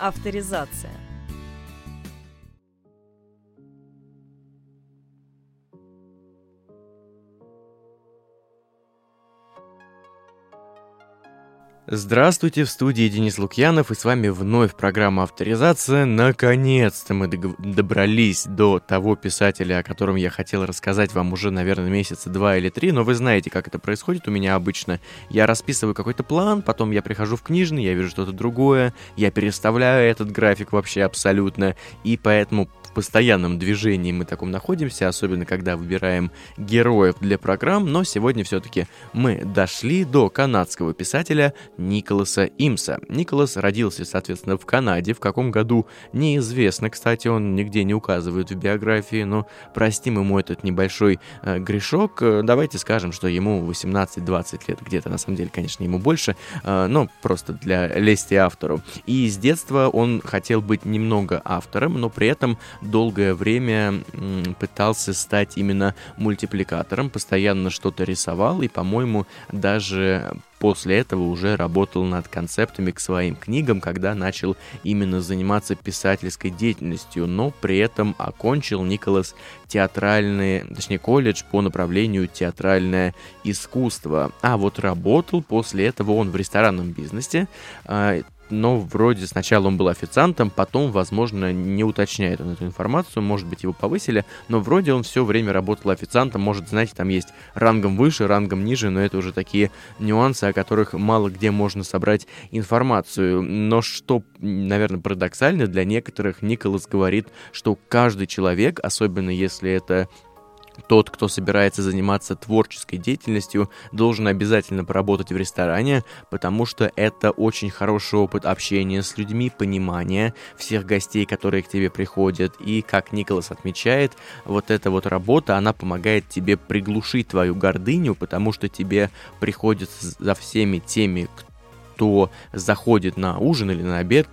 Авторизация. Здравствуйте, в студии Денис Лукьянов, и с вами вновь программа «Авторизация». Наконец-то мы добрались до того писателя, о котором я хотел рассказать вам уже, наверное, месяца два или три, но вы знаете, как это происходит у меня обычно. Я расписываю какой-то план, потом я прихожу в книжный, я вижу что-то другое, я переставляю этот график вообще абсолютно, и поэтому в постоянном движении мы таком находимся, особенно когда выбираем героев для программ, но сегодня все-таки мы дошли до канадского писателя Николаса Имса. Николас родился, соответственно, в Канаде. В каком году неизвестно, кстати, он нигде не указывает в биографии, но простим ему этот небольшой э, грешок. Э, давайте скажем, что ему 18-20 лет, где-то на самом деле, конечно, ему больше, э, но просто для лести автору. И с детства он хотел быть немного автором, но при этом долгое время пытался стать именно мультипликатором, постоянно что-то рисовал и, по-моему, даже после этого уже работал над концептами к своим книгам, когда начал именно заниматься писательской деятельностью, но при этом окончил Николас театральный, точнее колледж по направлению театральное искусство. А вот работал после этого он в ресторанном бизнесе, а, но вроде сначала он был официантом, потом, возможно, не уточняет он эту информацию, может быть, его повысили, но вроде он все время работал официантом, может, знаете, там есть рангом выше, рангом ниже, но это уже такие нюансы, о которых мало где можно собрать информацию. Но что, наверное, парадоксально для некоторых, Николас говорит, что каждый человек, особенно если это тот, кто собирается заниматься творческой деятельностью, должен обязательно поработать в ресторане, потому что это очень хороший опыт общения с людьми, понимания всех гостей, которые к тебе приходят. И, как Николас отмечает, вот эта вот работа, она помогает тебе приглушить твою гордыню, потому что тебе приходится за всеми теми, кто заходит на ужин или на обед,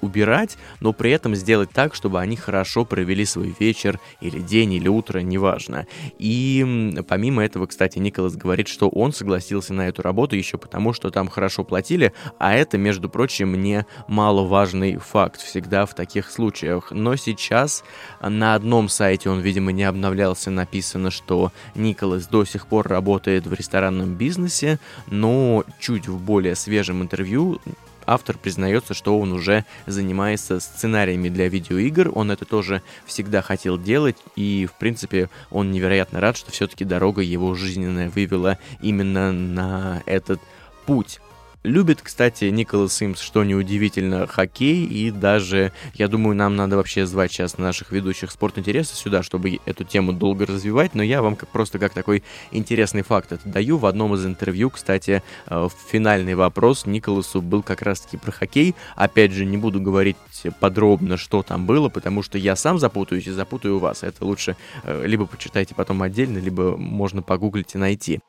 убирать, но при этом сделать так, чтобы они хорошо провели свой вечер или день или утро, неважно. И помимо этого, кстати, Николас говорит, что он согласился на эту работу еще потому, что там хорошо платили, а это, между прочим, мне маловажный факт всегда в таких случаях. Но сейчас на одном сайте, он, видимо, не обновлялся, написано, что Николас до сих пор работает в ресторанном бизнесе, но чуть в более свежем интервью. Автор признается, что он уже занимается сценариями для видеоигр, он это тоже всегда хотел делать, и, в принципе, он невероятно рад, что все-таки дорога его жизненная вывела именно на этот путь. Любит, кстати, Николас Симс, что неудивительно, хоккей, и даже, я думаю, нам надо вообще звать сейчас наших ведущих спорт интереса сюда, чтобы эту тему долго развивать, но я вам как, просто как такой интересный факт это даю. В одном из интервью, кстати, э, финальный вопрос Николасу был как раз-таки про хоккей. Опять же, не буду говорить подробно, что там было, потому что я сам запутаюсь и запутаю вас. Это лучше э, либо почитайте потом отдельно, либо можно погуглить и найти.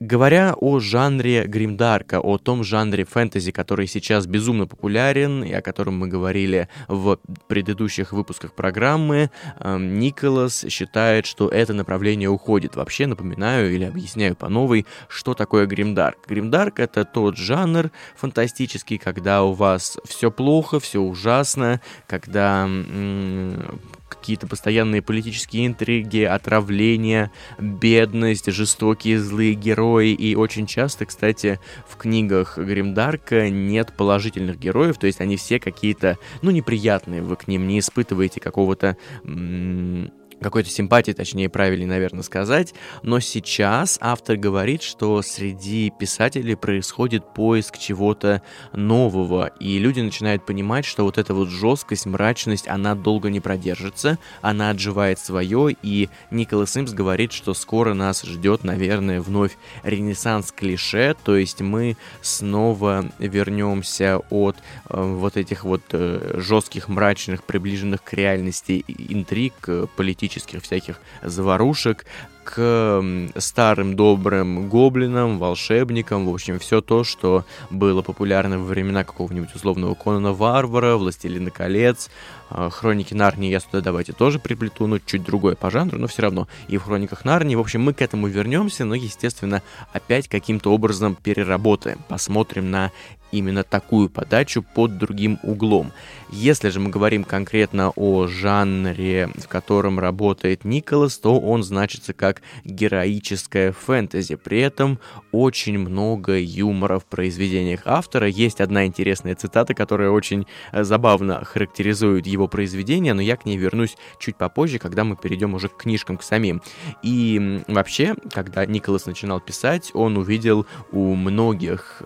Говоря о жанре гримдарка, о том жанре фэнтези, который сейчас безумно популярен и о котором мы говорили в предыдущих выпусках программы, эм, Николас считает, что это направление уходит. Вообще напоминаю или объясняю по новой, что такое гримдарк. Гримдарк это тот жанр фантастический, когда у вас все плохо, все ужасно, когда какие-то постоянные политические интриги, отравления, бедность, жестокие злые герои. И очень часто, кстати, в книгах Гримдарка нет положительных героев, то есть они все какие-то, ну, неприятные, вы к ним не испытываете какого-то... М- какой-то симпатии, точнее, правильнее, наверное, сказать. Но сейчас автор говорит, что среди писателей происходит поиск чего-то нового, и люди начинают понимать, что вот эта вот жесткость, мрачность, она долго не продержится, она отживает свое, и Николас Симс говорит, что скоро нас ждет, наверное, вновь ренессанс клише, то есть мы снова вернемся от э, вот этих вот э, жестких, мрачных, приближенных к реальности интриг, политических политических всяких заварушек, к старым добрым гоблинам, волшебникам, в общем, все то, что было популярно во времена какого-нибудь условного Конана Варвара, Властелина колец, а, Хроники Нарнии я сюда давайте тоже приплету, но чуть другое по жанру, но все равно и в Хрониках Нарнии. В общем, мы к этому вернемся, но, естественно, опять каким-то образом переработаем, посмотрим на именно такую подачу под другим углом. Если же мы говорим конкретно о жанре, в котором работает Николас, то он значится как героическое фэнтези. При этом очень много юмора в произведениях автора. Есть одна интересная цитата, которая очень э, забавно характеризует его произведение, но я к ней вернусь чуть попозже, когда мы перейдем уже к книжкам, к самим. И вообще, когда Николас начинал писать, он увидел у многих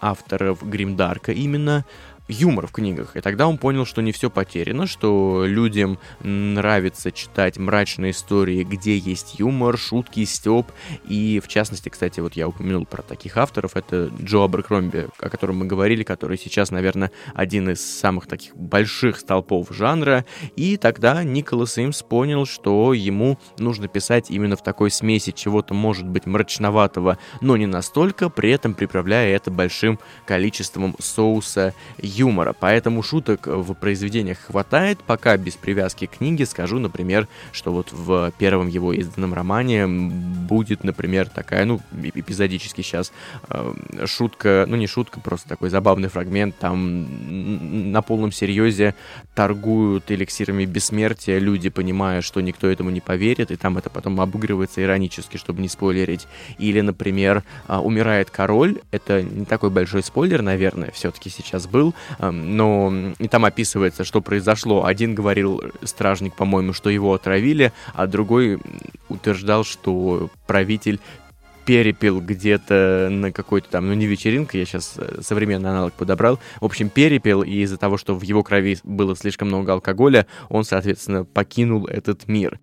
авторов Гримдарка именно юмор в книгах. И тогда он понял, что не все потеряно, что людям нравится читать мрачные истории, где есть юмор, шутки, степ. И в частности, кстати, вот я упомянул про таких авторов, это Джо Аберкромби, о котором мы говорили, который сейчас, наверное, один из самых таких больших столпов жанра. И тогда Николас Имс понял, что ему нужно писать именно в такой смеси чего-то, может быть, мрачноватого, но не настолько, при этом приправляя это большим количеством соуса юмора, поэтому шуток в произведениях хватает, пока без привязки к книге скажу, например, что вот в первом его изданном романе будет, например, такая, ну, эпизодически сейчас э, шутка, ну не шутка, просто такой забавный фрагмент, там на полном серьезе торгуют эликсирами бессмертия. Люди, понимая, что никто этому не поверит, и там это потом обыгрывается иронически, чтобы не спойлерить. Или, например, умирает король, это не такой большой спойлер, наверное, все-таки сейчас был, но и там описывается, что произошло. Один говорил, стражник, по-моему, что его отравили, а другой утверждал, что правитель перепил где-то на какой-то там, ну не вечеринка, я сейчас э, современный аналог подобрал, в общем, перепил, и из-за того, что в его крови было слишком много алкоголя, он, соответственно, покинул этот мир.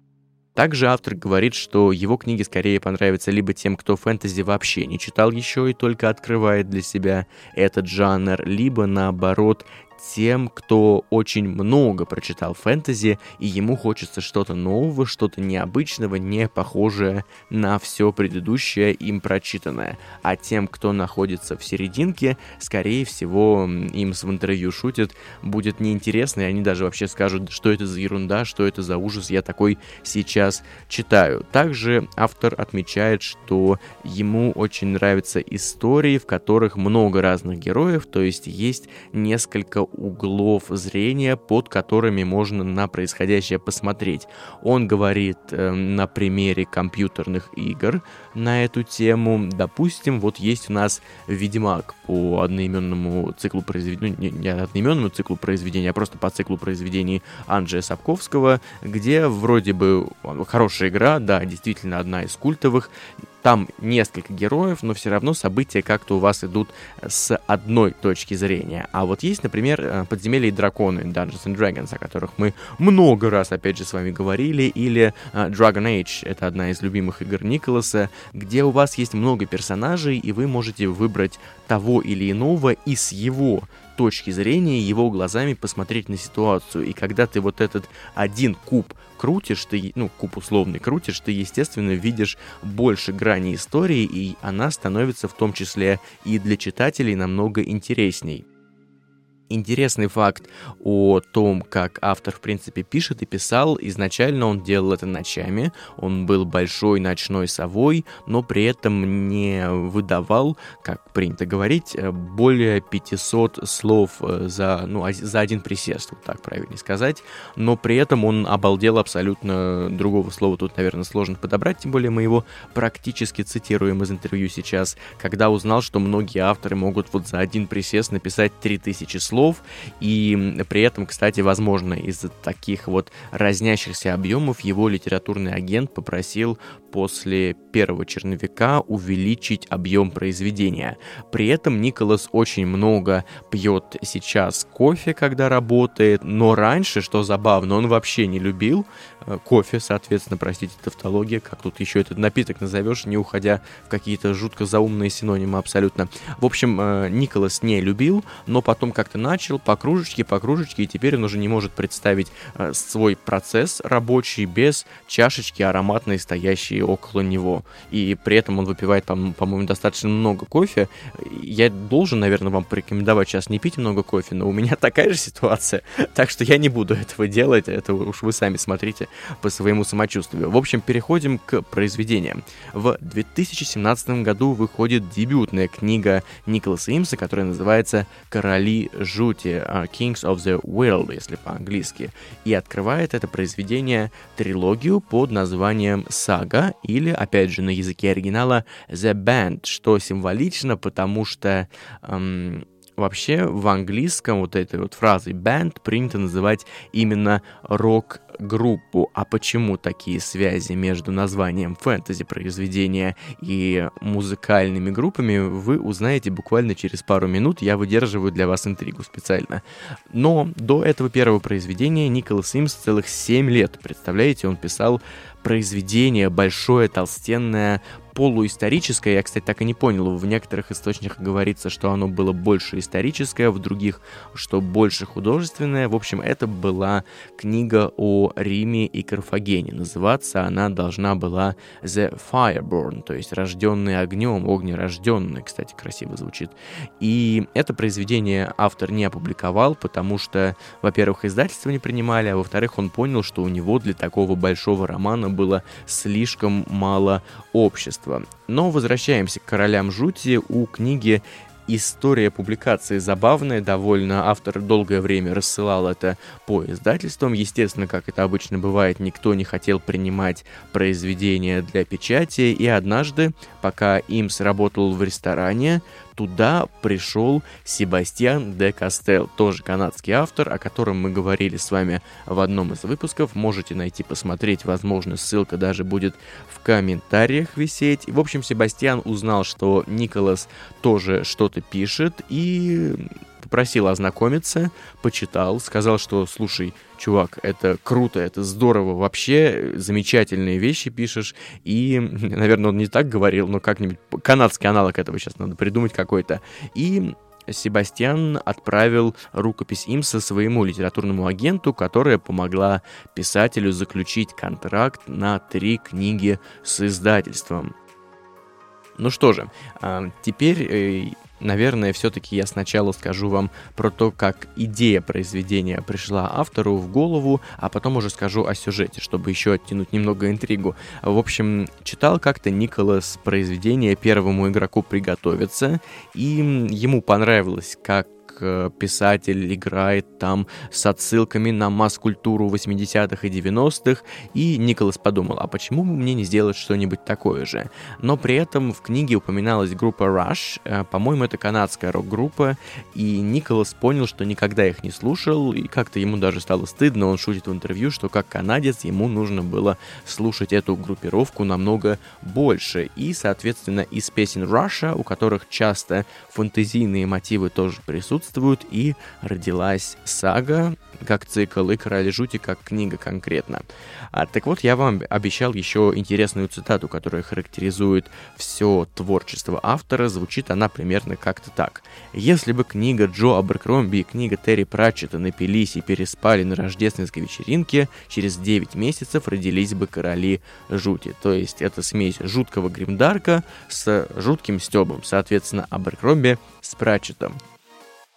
Также автор говорит, что его книги скорее понравятся либо тем, кто фэнтези вообще не читал еще и только открывает для себя этот жанр, либо наоборот тем, кто очень много прочитал фэнтези, и ему хочется что-то нового, что-то необычного, не похожее на все предыдущее им прочитанное. А тем, кто находится в серединке, скорее всего, им в интервью шутят, будет неинтересно, и они даже вообще скажут, что это за ерунда, что это за ужас, я такой сейчас читаю. Также автор отмечает, что ему очень нравятся истории, в которых много разных героев, то есть есть несколько углов зрения, под которыми можно на происходящее посмотреть. Он говорит э, на примере компьютерных игр на эту тему. Допустим, вот есть у нас Ведьмак по одноименному циклу произведения, ну, не, одноименному циклу произведения, а просто по циклу произведений Анджея Сапковского, где вроде бы хорошая игра, да, действительно одна из культовых, там несколько героев, но все равно события как-то у вас идут с одной точки зрения. А вот есть, например, э, подземелья и драконы Dungeons and Dragons, о которых мы много раз, опять же, с вами говорили, или uh, Dragon Age, это одна из любимых игр Николаса, где у вас есть много персонажей, и вы можете выбрать того или иного и с его точки зрения, его глазами посмотреть на ситуацию. И когда ты вот этот один куб крутишь, ты, ну, куб условный крутишь, ты, естественно, видишь больше граней истории, и она становится в том числе и для читателей намного интересней интересный факт о том, как автор, в принципе, пишет и писал. Изначально он делал это ночами, он был большой ночной совой, но при этом не выдавал, как принято говорить, э, более 500 слов э, за, ну, за один присест, вот так правильно сказать. Но при этом он обалдел абсолютно другого слова тут, наверное, сложно подобрать, тем более мы его практически цитируем из интервью сейчас, когда узнал, что многие авторы могут вот за один присест написать 3000 слов, слов, и при этом, кстати, возможно, из-за таких вот разнящихся объемов его литературный агент попросил после первого черновика увеличить объем произведения. При этом Николас очень много пьет сейчас кофе, когда работает, но раньше, что забавно, он вообще не любил э, кофе, соответственно, простите, тавтология, как тут еще этот напиток назовешь, не уходя в какие-то жутко заумные синонимы абсолютно. В общем, э, Николас не любил, но потом как-то начал по кружечке, по кружечке, и теперь он уже не может представить э, свой процесс рабочий без чашечки ароматной, стоящей около него. И при этом он выпивает, по-моему, достаточно много кофе. Я должен, наверное, вам порекомендовать сейчас не пить много кофе, но у меня такая же ситуация, так что я не буду этого делать, это уж вы сами смотрите по своему самочувствию. В общем, переходим к произведениям. В 2017 году выходит дебютная книга Николаса Имса, которая называется «Короли жути», а, Kings of the World, если по-английски. И открывает это произведение трилогию под названием «Сага» или, опять же, на языке оригинала «The Band», что символично, потому что эм, Вообще в английском вот этой вот фразой band принято называть именно рок-группу. А почему такие связи между названием фэнтези произведения и музыкальными группами, вы узнаете буквально через пару минут. Я выдерживаю для вас интригу специально. Но до этого первого произведения Николас Симс целых 7 лет, представляете, он писал произведение большое, толстенное, полуисторическое. Я, кстати, так и не понял. В некоторых источниках говорится, что оно было больше историческое, в других, что больше художественное. В общем, это была книга о Риме и Карфагене. Называться она должна была The Fireborn, то есть рожденный огнем, огнерожденный, кстати, красиво звучит. И это произведение автор не опубликовал, потому что, во-первых, издательство не принимали, а во-вторых, он понял, что у него для такого большого романа было слишком мало общества. Но возвращаемся к «Королям жути». У книги история публикации забавная довольно. Автор долгое время рассылал это по издательствам. Естественно, как это обычно бывает, никто не хотел принимать произведения для печати. И однажды, пока им сработал в ресторане, туда пришел Себастьян де Кастел, тоже канадский автор, о котором мы говорили с вами в одном из выпусков. Можете найти, посмотреть, возможно, ссылка даже будет в комментариях висеть. В общем, Себастьян узнал, что Николас тоже что-то пишет и попросил ознакомиться, почитал, сказал, что, слушай, чувак, это круто, это здорово, вообще замечательные вещи пишешь, и, наверное, он не так говорил, но как-нибудь канадский аналог этого сейчас надо придумать какой-то, и Себастьян отправил рукопись Имса своему литературному агенту, которая помогла писателю заключить контракт на три книги с издательством. Ну что же, а, теперь э, наверное, все-таки я сначала скажу вам про то, как идея произведения пришла автору в голову, а потом уже скажу о сюжете, чтобы еще оттянуть немного интригу. В общем, читал как-то Николас произведение первому игроку приготовиться, и ему понравилось, как Э, писатель играет там с отсылками на масс-культуру 80-х и 90-х, и Николас подумал, а почему бы мне не сделать что-нибудь такое же? Но при этом в книге упоминалась группа Rush, э, по-моему, это канадская рок-группа, и Николас понял, что никогда их не слушал, и как-то ему даже стало стыдно, он шутит в интервью, что как канадец ему нужно было слушать эту группировку намного больше, и, соответственно, из песен Russia, у которых часто фантазийные мотивы тоже присутствуют, присутствуют, и родилась сага как цикл и «Короли жути» как книга конкретно. А, так вот, я вам обещал еще интересную цитату, которая характеризует все творчество автора. Звучит она примерно как-то так. «Если бы книга Джо Аберкромби и книга Терри Пратчета напились и переспали на рождественской вечеринке, через 9 месяцев родились бы короли жути». То есть это смесь жуткого гримдарка с жутким стебом. Соответственно, Аберкромби с Пратчетом.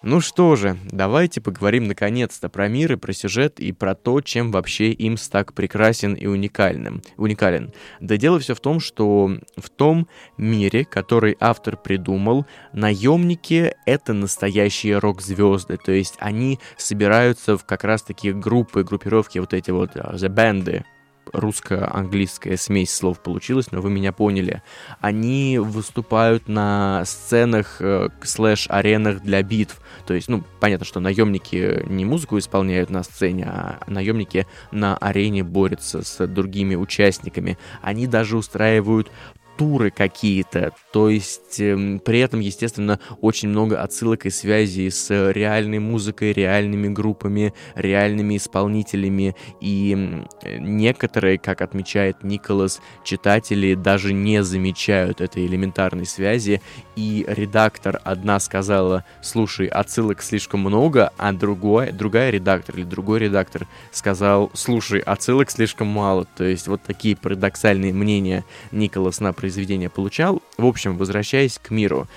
Ну что же, давайте поговорим наконец-то про мир и про сюжет и про то, чем вообще Имс так прекрасен и уникальным, уникален. Да дело все в том, что в том мире, который автор придумал, наемники — это настоящие рок-звезды, то есть они собираются в как раз-таки группы, группировки, вот эти вот uh, The Band, русско-английская смесь слов получилась, но вы меня поняли. Они выступают на сценах э, слэш-аренах для битв. То есть, ну, понятно, что наемники не музыку исполняют на сцене, а наемники на арене борются с другими участниками. Они даже устраивают структуры какие-то, то есть э, при этом, естественно, очень много отсылок и связей с реальной музыкой, реальными группами, реальными исполнителями, и некоторые, как отмечает Николас, читатели даже не замечают этой элементарной связи, и редактор одна сказала, слушай, отсылок слишком много, а другой, другая редактор или другой редактор сказал, слушай, отсылок слишком мало, то есть вот такие парадоксальные мнения Николас на произведение получал. В общем, возвращаясь к миру,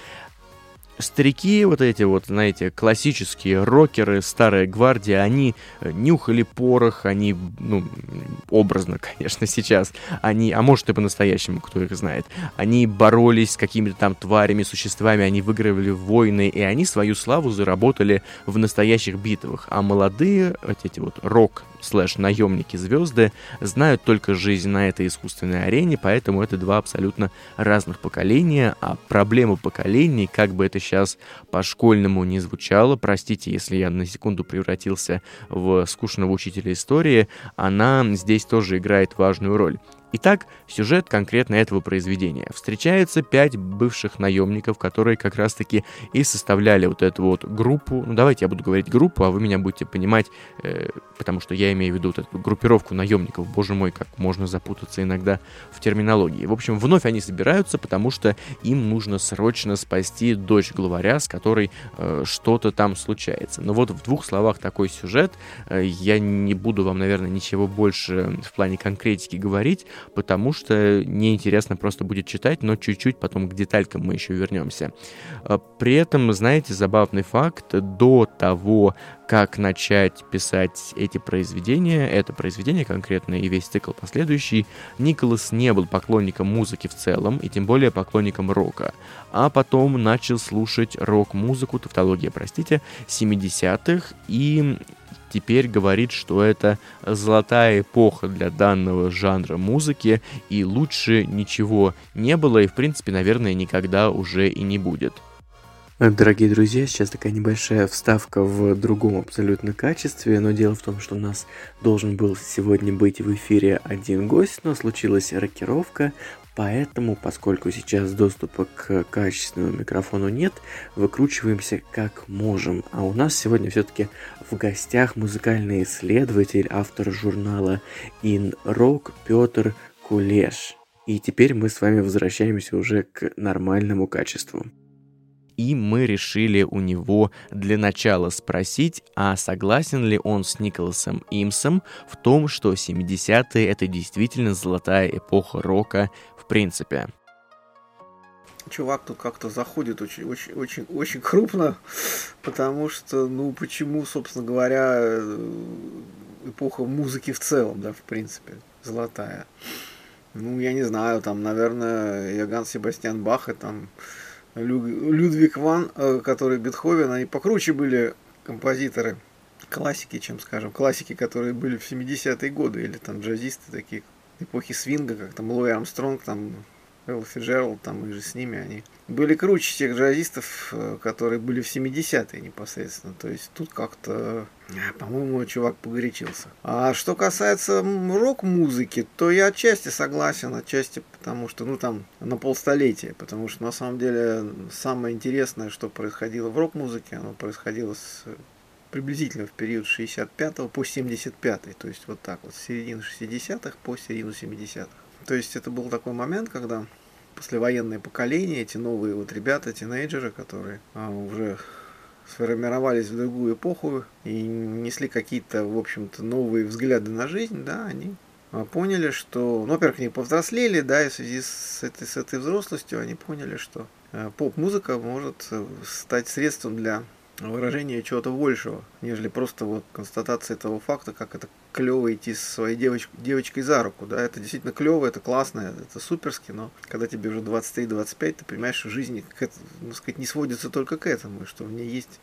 старики, вот эти вот, знаете, классические рокеры, старая гвардия, они э, нюхали порох, они, ну, образно, конечно, сейчас, они, а может и по-настоящему, кто их знает, они боролись с какими-то там тварями, существами, они выигрывали войны, и они свою славу заработали в настоящих битвах, а молодые, вот эти вот рок слэш наемники звезды знают только жизнь на этой искусственной арене, поэтому это два абсолютно разных поколения, а проблема поколений, как бы это сейчас по-школьному не звучало, простите, если я на секунду превратился в скучного учителя истории, она здесь тоже играет важную роль. Итак, сюжет конкретно этого произведения. Встречаются пять бывших наемников, которые как раз-таки и составляли вот эту вот группу. Ну, давайте я буду говорить группу, а вы меня будете понимать, э, потому что я имею в виду вот эту группировку наемников. Боже мой, как можно запутаться иногда в терминологии. В общем, вновь они собираются, потому что им нужно срочно спасти дочь главаря, с которой э, что-то там случается. Но вот в двух словах такой сюжет. Э, я не буду вам, наверное, ничего больше в плане конкретики говорить потому что неинтересно просто будет читать, но чуть-чуть потом к деталькам мы еще вернемся. А, при этом, знаете, забавный факт, до того, как начать писать эти произведения, это произведение конкретно и весь цикл последующий, Николас не был поклонником музыки в целом, и тем более поклонником рока, а потом начал слушать рок-музыку, тавтология, простите, 70-х, и теперь говорит, что это золотая эпоха для данного жанра музыки, и лучше ничего не было, и в принципе, наверное, никогда уже и не будет. Дорогие друзья, сейчас такая небольшая вставка в другом абсолютно качестве, но дело в том, что у нас должен был сегодня быть в эфире один гость, но случилась рокировка, Поэтому, поскольку сейчас доступа к качественному микрофону нет, выкручиваемся как можем. А у нас сегодня все-таки в гостях музыкальный исследователь, автор журнала In Rock Петр Кулеш. И теперь мы с вами возвращаемся уже к нормальному качеству и мы решили у него для начала спросить, а согласен ли он с Николасом Имсом в том, что 70-е это действительно золотая эпоха рока принципе. Чувак тут как-то заходит очень, очень, очень, очень крупно, потому что, ну, почему, собственно говоря, э, эпоха музыки в целом, да, в принципе, золотая. Ну, я не знаю, там, наверное, Яган Себастьян Бах и там Людвиг Ван, э, который Бетховен, они покруче были композиторы классики, чем, скажем, классики, которые были в 70-е годы, или там джазисты такие эпохи свинга, как там Луи Армстронг, там Элла Фиджералд, там и же с ними они были круче тех джазистов, э, которые были в 70-е непосредственно. То есть тут как-то, э, по-моему, чувак погорячился. А что касается рок-музыки, то я отчасти согласен, отчасти потому что, ну там, на полстолетия, потому что на самом деле самое интересное, что происходило в рок-музыке, оно происходило с приблизительно в период 65 по 75, то есть вот так вот, с середины 60-х по середину 70-х. То есть это был такой момент, когда послевоенное поколение, эти новые вот ребята, тинейджеры, которые а, уже сформировались в другую эпоху и несли какие-то, в общем-то, новые взгляды на жизнь, да, они а, поняли, что, ну, во-первых, они повзрослели, да, и в связи с этой, с этой взрослостью они поняли, что а, поп-музыка может э, стать средством для выражение чего-то большего, нежели просто вот констатация этого факта, как это клево идти со своей девоч девочкой за руку, да, это действительно клево, это классно, это суперски, но когда тебе уже 23-25, ты понимаешь, что жизнь, как ну, сказать, не сводится только к этому, что в ней есть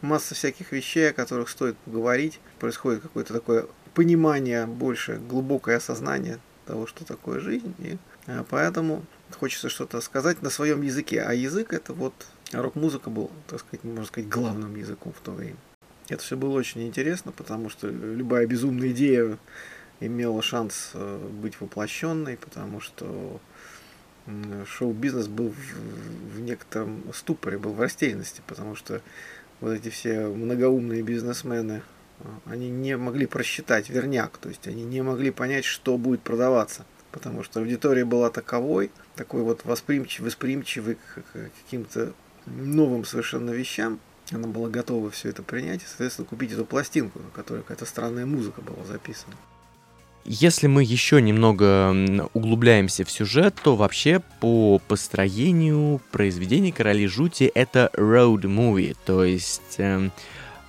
масса всяких вещей, о которых стоит поговорить, происходит какое-то такое понимание больше, глубокое осознание того, что такое жизнь, и а, поэтому хочется что-то сказать на своем языке, а язык это вот рок-музыка был, так сказать, можно сказать, главным языком в то время. Это все было очень интересно, потому что любая безумная идея имела шанс э, быть воплощенной, потому что шоу-бизнес был в, в некотором ступоре, был в растерянности, потому что вот эти все многоумные бизнесмены, а, они не могли просчитать верняк, то есть они не могли понять, что будет продаваться, потому что аудитория была таковой, такой вот восприимчивый, восприимчивый к каким-то новым совершенно вещам, она была готова все это принять и, соответственно, купить эту пластинку, на которой какая-то странная музыка была записана. Если мы еще немного углубляемся в сюжет, то вообще по построению произведений «Короли жути» это road movie, то есть...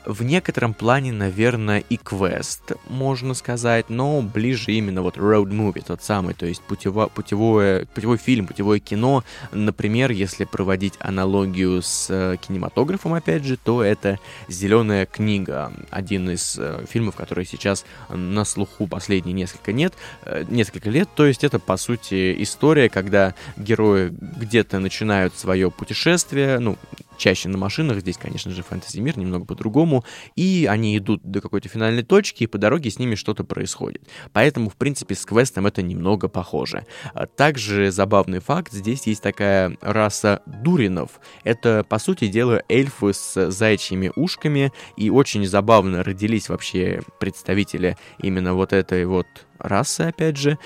В некотором плане, наверное, и квест, можно сказать, но ближе именно вот road movie, тот самый, то есть путево, путевое, путевой фильм, путевое кино. Например, если проводить аналогию с э, кинематографом, опять же, то это «Зеленая книга», один из э, фильмов, который сейчас на слуху последние несколько лет, э, несколько лет, то есть это, по сути, история, когда герои где-то начинают свое путешествие, ну, чаще на машинах, здесь, конечно же, фэнтези-мир немного по-другому, и они идут до какой-то финальной точки, и по дороге с ними что-то происходит. Поэтому, в принципе, с квестом это немного похоже. А также забавный факт, здесь есть такая раса дуринов. Это, по сути дела, эльфы с зайчьими ушками, и очень забавно родились вообще представители именно вот этой вот расы, опять же.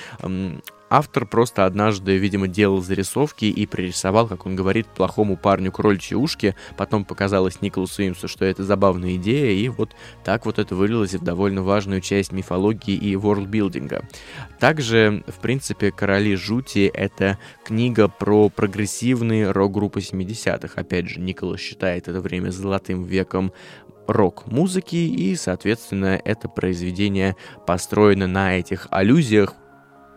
Автор просто однажды, видимо, делал зарисовки и пририсовал, как он говорит, плохому парню крольчьи ушки. Потом показалось Николасу Имсу, что это забавная идея, и вот так вот это вылилось в довольно важную часть мифологии и ворлдбилдинга. Также, в принципе, «Короли жути» — это книга про прогрессивные рок-группы 70-х. Опять же, Николас считает это время золотым веком рок-музыки, и, соответственно, это произведение построено на этих аллюзиях,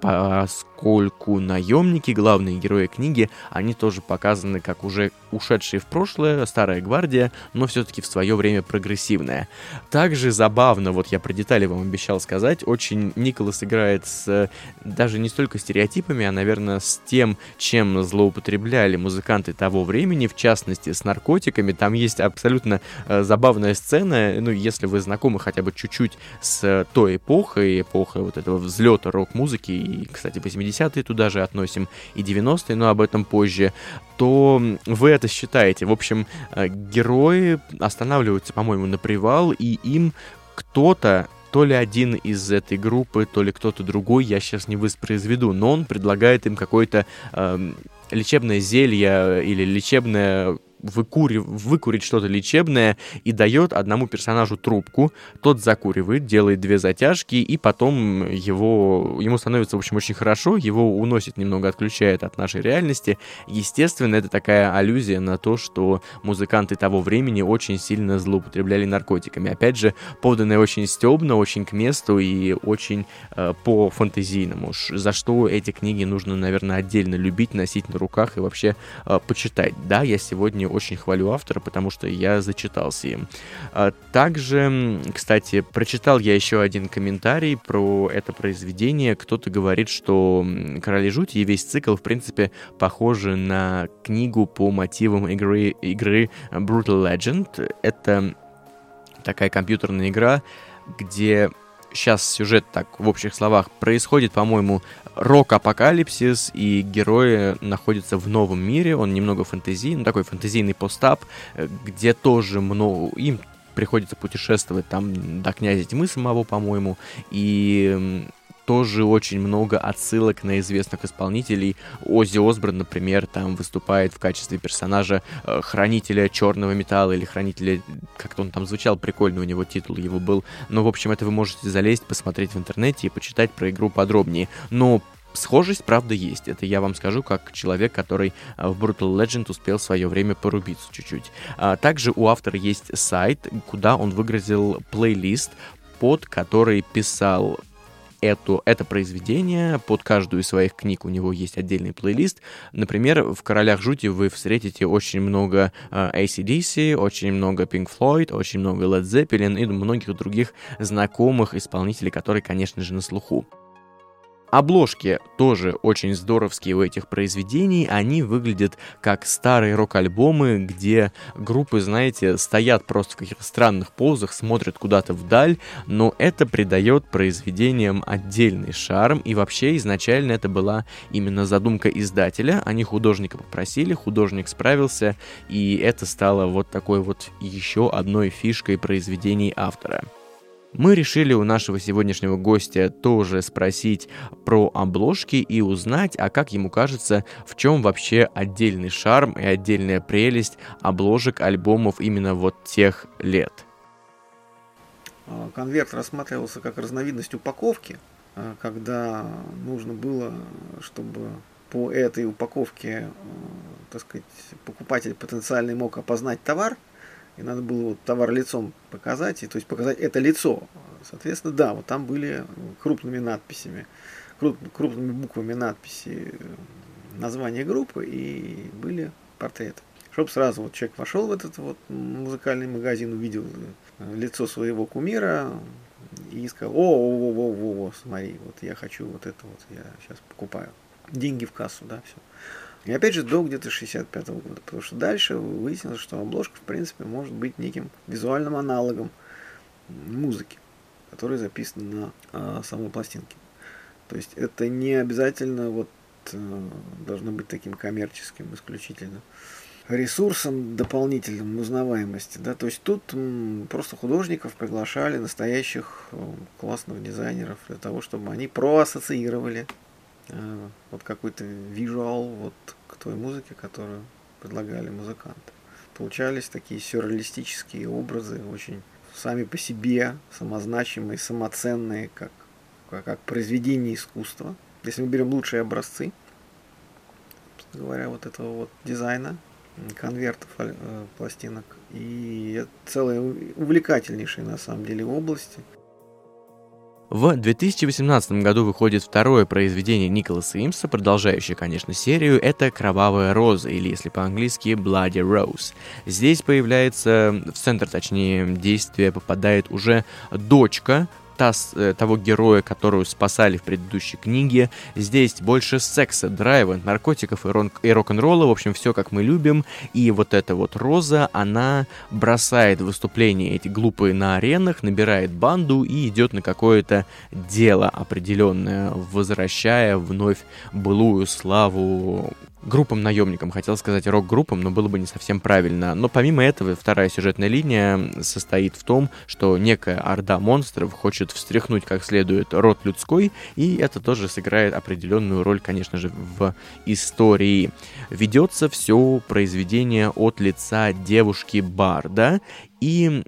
Pascua. Поскольку наемники, главные герои книги, они тоже показаны как уже ушедшие в прошлое, старая гвардия, но все-таки в свое время прогрессивная. Также забавно, вот я про детали вам обещал сказать, очень Николас играет с даже не столько стереотипами, а, наверное, с тем, чем злоупотребляли музыканты того времени, в частности, с наркотиками. Там есть абсолютно э, забавная сцена, ну, если вы знакомы хотя бы чуть-чуть с той эпохой, эпохой вот этого взлета рок-музыки и, кстати, 80-е туда же относим, и 90-е, но об этом позже, то вы это считаете. В общем, э, герои останавливаются, по-моему, на привал, и им кто-то то ли один из этой группы, то ли кто-то другой, я сейчас не воспроизведу, но он предлагает им какое-то э, лечебное зелье или лечебное выкури, выкурить что-то лечебное и дает одному персонажу трубку. Тот закуривает, делает две затяжки, и потом его, ему становится, в общем, очень хорошо, его уносит немного, отключает от нашей реальности. Естественно, это такая аллюзия на то, что музыканты того времени очень сильно злоупотребляли наркотиками. Опять же, поданное очень стебно, очень к месту и очень э, по-фантазийному. За что эти книги нужно, наверное, отдельно любить, носить на руках и вообще э, почитать. Да, я сегодня очень хвалю автора, потому что я зачитался им. А также, кстати, прочитал я еще один комментарий про это произведение. Кто-то говорит, что «Короли жути» и весь цикл, в принципе, похожи на книгу по мотивам игры, игры Brutal Legend. Это такая компьютерная игра, где сейчас сюжет так в общих словах происходит, по-моему, рок-апокалипсис, и герои находятся в новом мире, он немного фэнтезийный, ну, такой фэнтезийный постап, э, где тоже много, им приходится путешествовать там до князя тьмы самого, по-моему, и тоже очень много отсылок на известных исполнителей. Оззи Осборн, например, там выступает в качестве персонажа э, хранителя черного металла или хранителя, как-то он там звучал, прикольно у него титул его был. Но, в общем, это вы можете залезть, посмотреть в интернете и почитать про игру подробнее. Но Схожесть, правда, есть. Это я вам скажу, как человек, который э, в Brutal Legend успел в свое время порубиться чуть-чуть. А также у автора есть сайт, куда он выгрузил плейлист, под который писал эту, это произведение, под каждую из своих книг у него есть отдельный плейлист. Например, в «Королях жути» вы встретите очень много э, ACDC, очень много Pink Floyd, очень много Led Zeppelin и многих других знакомых исполнителей, которые, конечно же, на слуху. Обложки тоже очень здоровские у этих произведений. Они выглядят как старые рок-альбомы, где группы, знаете, стоят просто в каких-то странных позах, смотрят куда-то вдаль, но это придает произведениям отдельный шарм. И вообще изначально это была именно задумка издателя. Они художника попросили, художник справился, и это стало вот такой вот еще одной фишкой произведений автора. Мы решили у нашего сегодняшнего гостя тоже спросить про обложки и узнать, а как ему кажется, в чем вообще отдельный шарм и отдельная прелесть обложек альбомов именно вот тех лет. А, конверт рассматривался как разновидность упаковки, а, когда нужно было, чтобы по этой упаковке, а, так сказать, покупатель потенциальный мог опознать товар – и надо было вот товар лицом показать, и, то есть показать это лицо. Соответственно, да, вот там были крупными надписями, круп, крупными буквами надписи э, названия группы и были портреты. Чтобы сразу вот человек вошел в этот вот музыкальный магазин, увидел э, лицо своего кумира и сказал, о, о, о, о, о, о, смотри, вот я хочу вот это вот, я сейчас покупаю. Деньги в кассу, да, все. И опять же до где-то 65 -го года, потому что дальше выяснилось, что обложка, в принципе, может быть неким визуальным аналогом музыки, которая записана на а, самой пластинке. То есть это не обязательно вот а, должно быть таким коммерческим исключительно ресурсом дополнительным узнаваемости. Да? То есть тут просто художников приглашали, настоящих классных дизайнеров, для того, чтобы они проассоциировали Э, вот какой-то визуал вот к той музыке, которую предлагали музыканты. Получались такие сюрреалистические образы, очень сами по себе, самозначимые, самоценные, как, как, как произведение искусства. Если мы берем лучшие образцы, говоря, вот этого вот дизайна, конвертов э, пластинок, и целые увлекательнейшие на самом деле области – в 2018 году выходит второе произведение Николаса Имса, продолжающее, конечно, серию, это «Кровавая роза», или, если по-английски, «Bloody Rose». Здесь появляется, в центр, точнее, действия попадает уже дочка та, э, того героя, которую спасали в предыдущей книге. Здесь больше секса, драйва, наркотиков и, рок- и рок-н-ролла, в общем, все как мы любим. И вот эта вот Роза, она бросает выступления эти глупые на аренах, набирает банду и идет на какое-то дело определенное, возвращая вновь былую славу группам-наемникам, хотел сказать рок-группам, но было бы не совсем правильно. Но помимо этого, вторая сюжетная линия состоит в том, что некая орда монстров хочет встряхнуть как следует род людской, и это тоже сыграет определенную роль, конечно же, в истории. Ведется все произведение от лица девушки Барда, и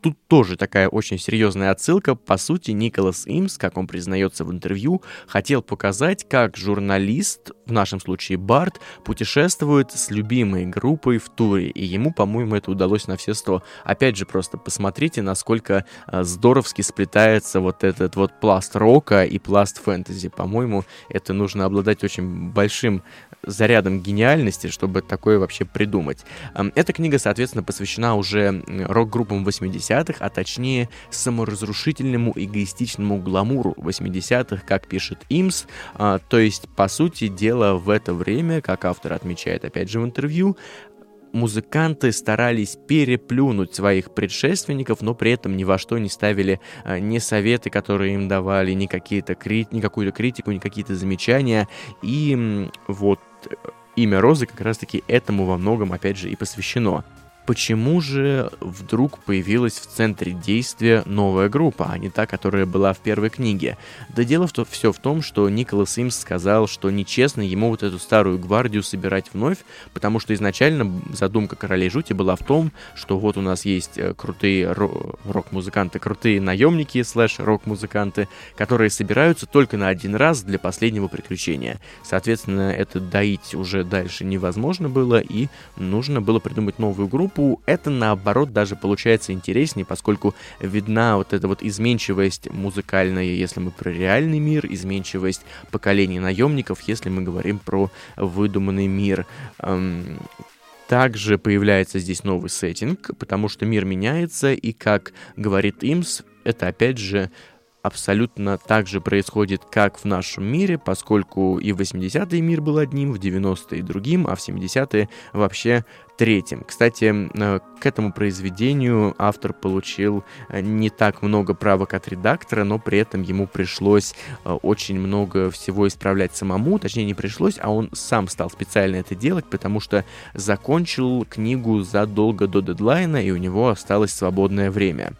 Тут тоже такая очень серьезная отсылка. По сути, Николас Имс, как он признается в интервью, хотел показать, как журналист, в нашем случае Барт, путешествует с любимой группой в туре. И ему, по-моему, это удалось на все сто. Опять же, просто посмотрите, насколько э, здоровски сплетается вот этот вот пласт рока и пласт фэнтези. По-моему, это нужно обладать очень большим зарядом гениальности, чтобы такое вообще придумать. Эта книга, соответственно, посвящена уже рок-группам 80-х, а точнее саморазрушительному эгоистичному гламуру 80-х, как пишет Имс. А, то есть, по сути дела, в это время, как автор отмечает опять же в интервью, музыканты старались переплюнуть своих предшественников, но при этом ни во что не ставили а, ни советы, которые им давали, ни, какие-то крит, ни какую-то критику, ни какие-то замечания. И вот имя Розы как раз-таки этому во многом, опять же, и посвящено. Почему же вдруг появилась в центре действия новая группа, а не та, которая была в первой книге? Да дело в то, все в том, что Николас Имс сказал, что нечестно ему вот эту старую гвардию собирать вновь, потому что изначально задумка Королей Жути была в том, что вот у нас есть э, крутые рок-музыканты, крутые наемники слэш рок-музыканты, которые собираются только на один раз для последнего приключения. Соответственно, это доить уже дальше невозможно было, и нужно было придумать новую группу, группу, это наоборот даже получается интереснее, поскольку видна вот эта вот изменчивость музыкальная, если мы про реальный мир, изменчивость поколений наемников, если мы говорим про выдуманный мир. Также появляется здесь новый сеттинг, потому что мир меняется, и, как говорит Имс, это опять же абсолютно так же происходит, как в нашем мире, поскольку и в 80-е мир был одним, в 90-е другим, а в 70-е вообще третьим. Кстати, э, к этому произведению автор получил э, не так много правок от редактора, но при этом ему пришлось э, очень много всего исправлять самому, точнее не пришлось, а он сам стал специально это делать, потому что закончил книгу задолго до дедлайна, и у него осталось свободное время.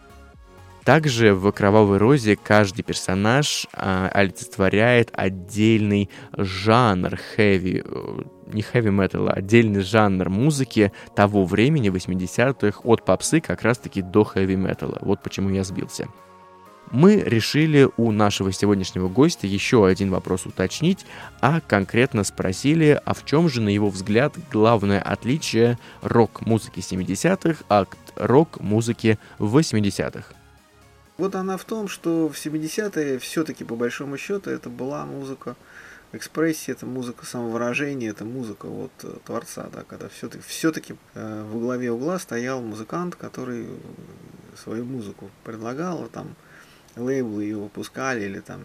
Также в «Кровавой розе» каждый персонаж а, олицетворяет отдельный жанр хэви, э, не хэви металла, отдельный жанр музыки того времени, 80-х, от попсы как раз-таки до хэви металла. Вот почему я сбился. Мы решили у нашего сегодняшнего гостя еще один вопрос уточнить, а конкретно спросили, а в чем же, на его взгляд, главное отличие рок-музыки 70-х от рок-музыки 80-х. Вот она в том, что в 70-е все-таки по большому счету это была музыка экспрессии, это музыка самовыражения, это музыка вот э, творца, да, когда все-таки все-таки э, во главе угла стоял музыкант, который свою музыку предлагал, там лейблы ее выпускали или там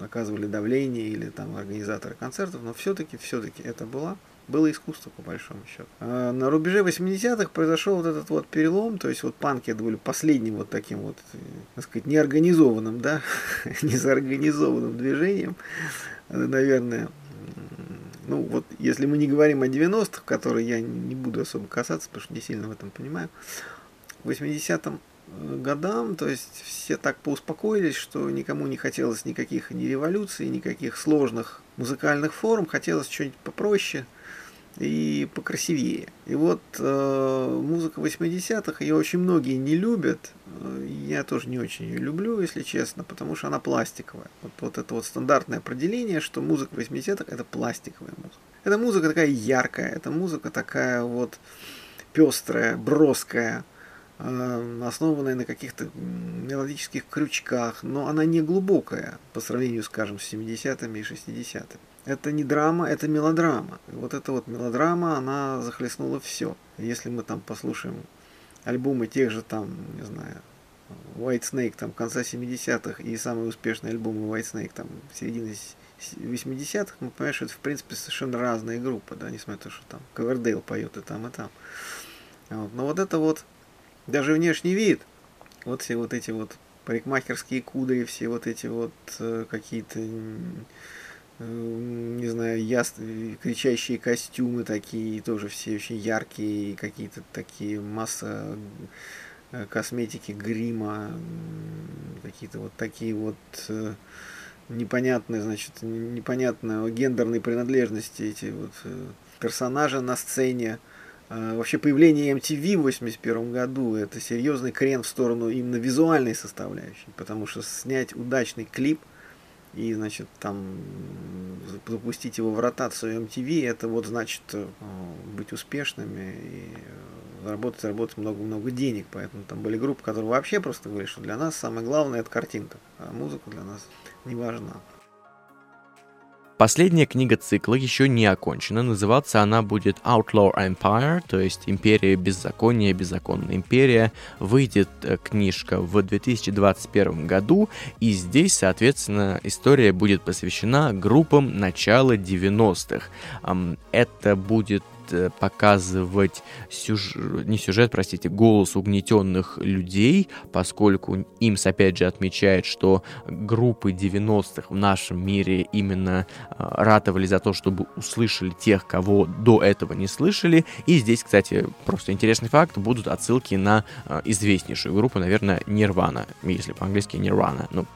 оказывали давление или там организаторы концертов, но все-таки все-таки это была было искусство, по большому счету. А на рубеже 80-х произошел вот этот вот перелом, то есть вот панки это были последним вот таким вот, так сказать, неорганизованным, да, незаорганизованным движением, наверное, ну вот если мы не говорим о 90-х, которые я не буду особо касаться, потому что не сильно в этом понимаю, в 80-м годам, то есть все так поуспокоились, что никому не хотелось никаких ни революций, никаких сложных музыкальных форм, хотелось что-нибудь попроще – и покрасивее. И вот э, музыка 80-х, ее очень многие не любят. Я тоже не очень ее люблю, если честно, потому что она пластиковая. Вот, вот это вот стандартное определение, что музыка 80-х это пластиковая музыка. Это музыка такая яркая, это музыка такая вот пестрая, броская, э, основанная на каких-то мелодических крючках, но она не глубокая по сравнению, скажем, с 70-ми и 60-ми это не драма, это мелодрама. И вот эта вот мелодрама, она захлестнула все. Если мы там послушаем альбомы тех же там, не знаю, White Snake там конца 70-х и самые успешные альбомы White Snake там середины 80-х, мы понимаем, что это в принципе совершенно разные группы, да, несмотря на то, что там Ковердейл поет и там, и там. Вот. Но вот это вот, даже внешний вид, вот все вот эти вот парикмахерские кудри, все вот эти вот э, какие-то не знаю, ясные, кричащие костюмы такие, тоже все очень яркие, какие-то такие масса э, косметики, грима, какие-то вот такие вот э, непонятные, значит, непонятные гендерные принадлежности эти вот э, персонажи на сцене. Вообще появление MTV в 81 году это серьезный крен в сторону именно визуальной составляющей, потому что снять удачный клип – и, значит, там запустить его в ротацию MTV, это вот значит э, быть успешными и заработать, заработать много-много денег. Поэтому там были группы, которые вообще просто говорили, что для нас самое главное это картинка, а музыка для нас не важна. Последняя книга цикла еще не окончена, называться она будет Outlaw Empire, то есть Империя беззакония, беззаконная империя. Выйдет э, книжка в 2021 году, и здесь, соответственно, история будет посвящена группам начала 90-х. Это будет показывать сюж... не сюжет, простите, голос угнетенных людей, поскольку Имс опять же отмечает, что группы 90-х в нашем мире именно э, ратовали за то, чтобы услышали тех, кого до этого не слышали. И здесь, кстати, просто интересный факт, будут отсылки на э, известнейшую группу, наверное, Нирвана, если по-английски Нирвана. Ну,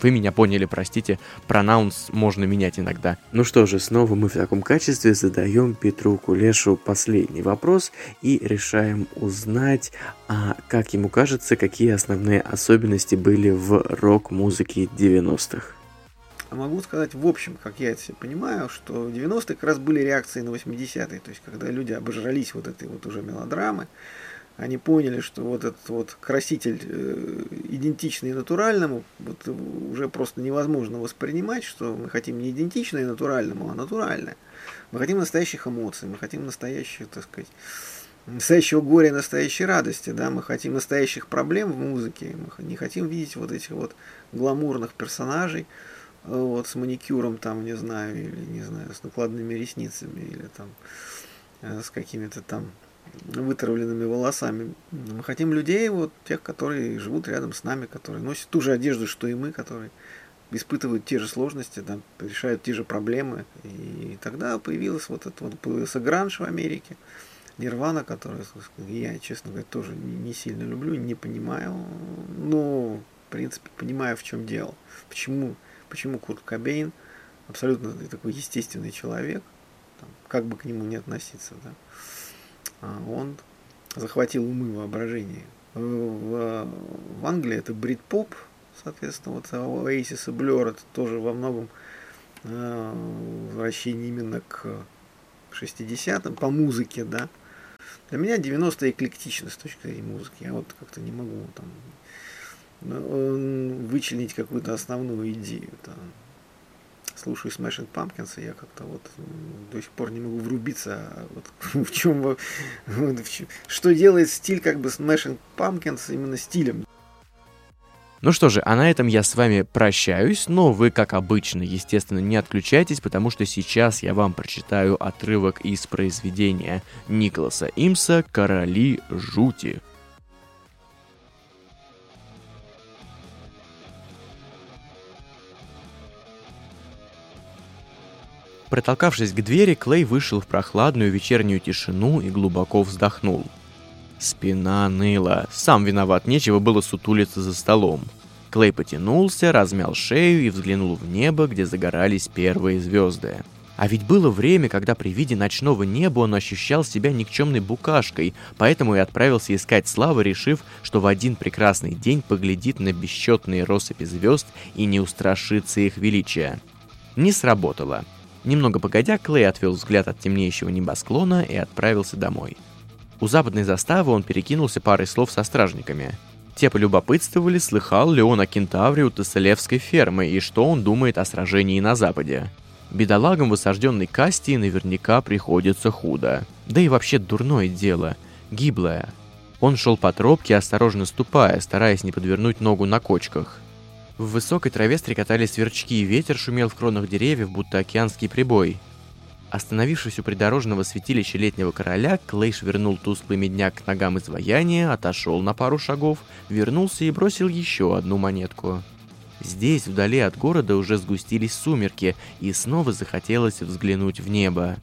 вы меня поняли, простите, пронаунс можно менять иногда. Ну что же, снова мы в таком качестве задаем Петру Кулешу последний вопрос и решаем узнать, а как ему кажется, какие основные особенности были в рок-музыке 90-х. Могу сказать, в общем, как я это все понимаю, что 90-е как раз были реакции на 80-е, то есть когда люди обожрались вот этой вот уже мелодрамы, они поняли, что вот этот вот краситель э, идентичный натуральному, вот уже просто невозможно воспринимать, что мы хотим не идентичное натуральному, а натуральное. Мы хотим настоящих эмоций, мы хотим настоящих, так сказать, настоящего горя настоящей радости, да, мы хотим настоящих проблем в музыке, мы не хотим видеть вот этих вот гламурных персонажей, вот, с маникюром там, не знаю, или, не знаю, с накладными ресницами, или там э, с какими-то там вытравленными волосами. Мы хотим людей, вот тех, которые живут рядом с нами, которые носят ту же одежду, что и мы, которые испытывают те же сложности, там, решают те же проблемы. И тогда появилась вот это вот появился гранж в Америке, Нирвана, который я, честно говоря, тоже не сильно люблю, не понимаю. Но, в принципе, понимаю, в чем дело. Почему, почему Курт Кобейн абсолютно такой естественный человек, как бы к нему не относиться, да, а он захватил умы воображение. В, в Англии это брит-поп, соответственно, вот Oasis и Blur это тоже во многом э, возвращение именно к 60-м по музыке, да. Для меня 90-е эклектично с точки зрения музыки. Я вот как-то не могу там ну, вычленить какую-то основную идею. Там. Слушаю Smashing Pumpkins, и я как-то вот до сих пор не могу врубиться, а вот, в чем, вот, в чем что делает стиль как бы Smashing Pumpkins именно стилем. Ну что же, а на этом я с вами прощаюсь, но вы, как обычно, естественно, не отключайтесь, потому что сейчас я вам прочитаю отрывок из произведения Николаса Имса «Короли жути». Протолкавшись к двери, Клей вышел в прохладную вечернюю тишину и глубоко вздохнул – Спина ныла. Сам виноват, нечего было сутулиться за столом. Клей потянулся, размял шею и взглянул в небо, где загорались первые звезды. А ведь было время, когда при виде ночного неба он ощущал себя никчемной букашкой, поэтому и отправился искать славы, решив, что в один прекрасный день поглядит на бесчетные россыпи звезд и не устрашится их величия. Не сработало. Немного погодя, Клей отвел взгляд от темнеющего небосклона и отправился домой. У западной заставы он перекинулся парой слов со стражниками. Те полюбопытствовали, слыхал ли он о кентавре у Тесселевской фермы и что он думает о сражении на западе. Бедолагам в осажденной Кастии наверняка приходится худо. Да и вообще дурное дело, гиблое. Он шел по тропке, осторожно ступая, стараясь не подвернуть ногу на кочках. В высокой траве стрекотали сверчки, и ветер шумел в кронах деревьев, будто океанский прибой. Остановившись у придорожного святилища летнего короля, Клейш вернул тусклый медняк к ногам изваяния, отошел на пару шагов, вернулся и бросил еще одну монетку. Здесь, вдали от города, уже сгустились сумерки, и снова захотелось взглянуть в небо.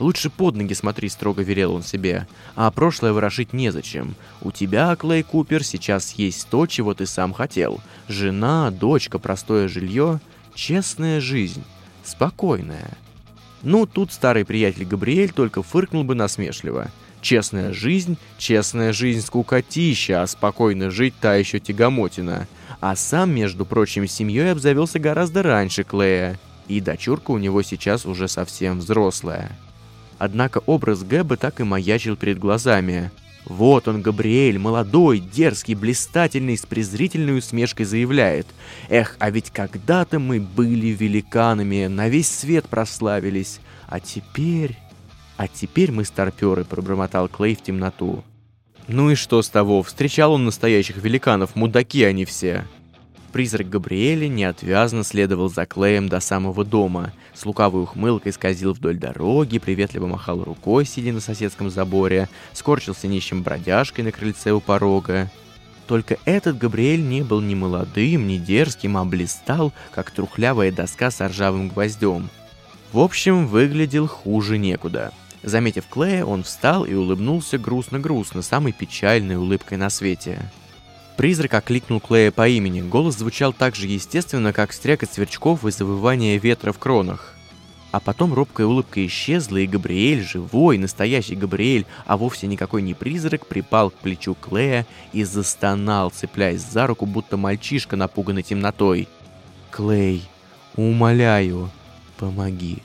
«Лучше под ноги смотри», — строго велел он себе, «а прошлое ворошить незачем. У тебя, Клей Купер, сейчас есть то, чего ты сам хотел. Жена, дочка, простое жилье, честная жизнь, спокойная». Ну, тут старый приятель Габриэль только фыркнул бы насмешливо. Честная жизнь, честная жизнь скукотища, а спокойно жить та еще тягомотина. А сам, между прочим, семьей обзавелся гораздо раньше Клея. И дочурка у него сейчас уже совсем взрослая. Однако образ Гэба так и маячил перед глазами. Вот он, Габриэль, молодой, дерзкий, блистательный, с презрительной усмешкой заявляет. «Эх, а ведь когда-то мы были великанами, на весь свет прославились, а теперь...» «А теперь мы старперы», — пробормотал Клей в темноту. «Ну и что с того? Встречал он настоящих великанов, мудаки они все!» Призрак Габриэля неотвязно следовал за Клеем до самого дома. С лукавой ухмылкой скользил вдоль дороги, приветливо махал рукой, сидя на соседском заборе, скорчился нищим бродяжкой на крыльце у порога. Только этот Габриэль не был ни молодым, ни дерзким, а блистал, как трухлявая доска с ржавым гвоздем. В общем, выглядел хуже некуда. Заметив Клея, он встал и улыбнулся грустно-грустно, самой печальной улыбкой на свете. Призрак окликнул Клея по имени. Голос звучал так же естественно, как стрекот сверчков и завывание ветра в кронах. А потом робкая улыбка исчезла, и Габриэль, живой, настоящий Габриэль, а вовсе никакой не призрак, припал к плечу Клея и застонал, цепляясь за руку, будто мальчишка, напуганный темнотой. «Клей, умоляю, помоги».